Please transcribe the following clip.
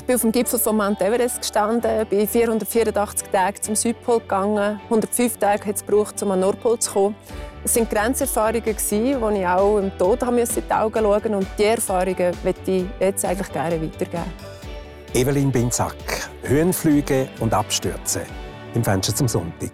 Ich bin auf dem Gipfel von Mount Everest gestanden, bin 484 Tage zum Südpol gegangen, 105 Tage hat es gebraucht, um an den Nordpol zu kommen. Es waren Grenzerfahrungen, wo ich auch im Tod in die Augen schauen musste. Und diese Erfahrungen möchte ich jetzt eigentlich gerne weitergeben. Evelyn Binzack, Höhenflüge und Abstürze im Fenster zum Sonntag.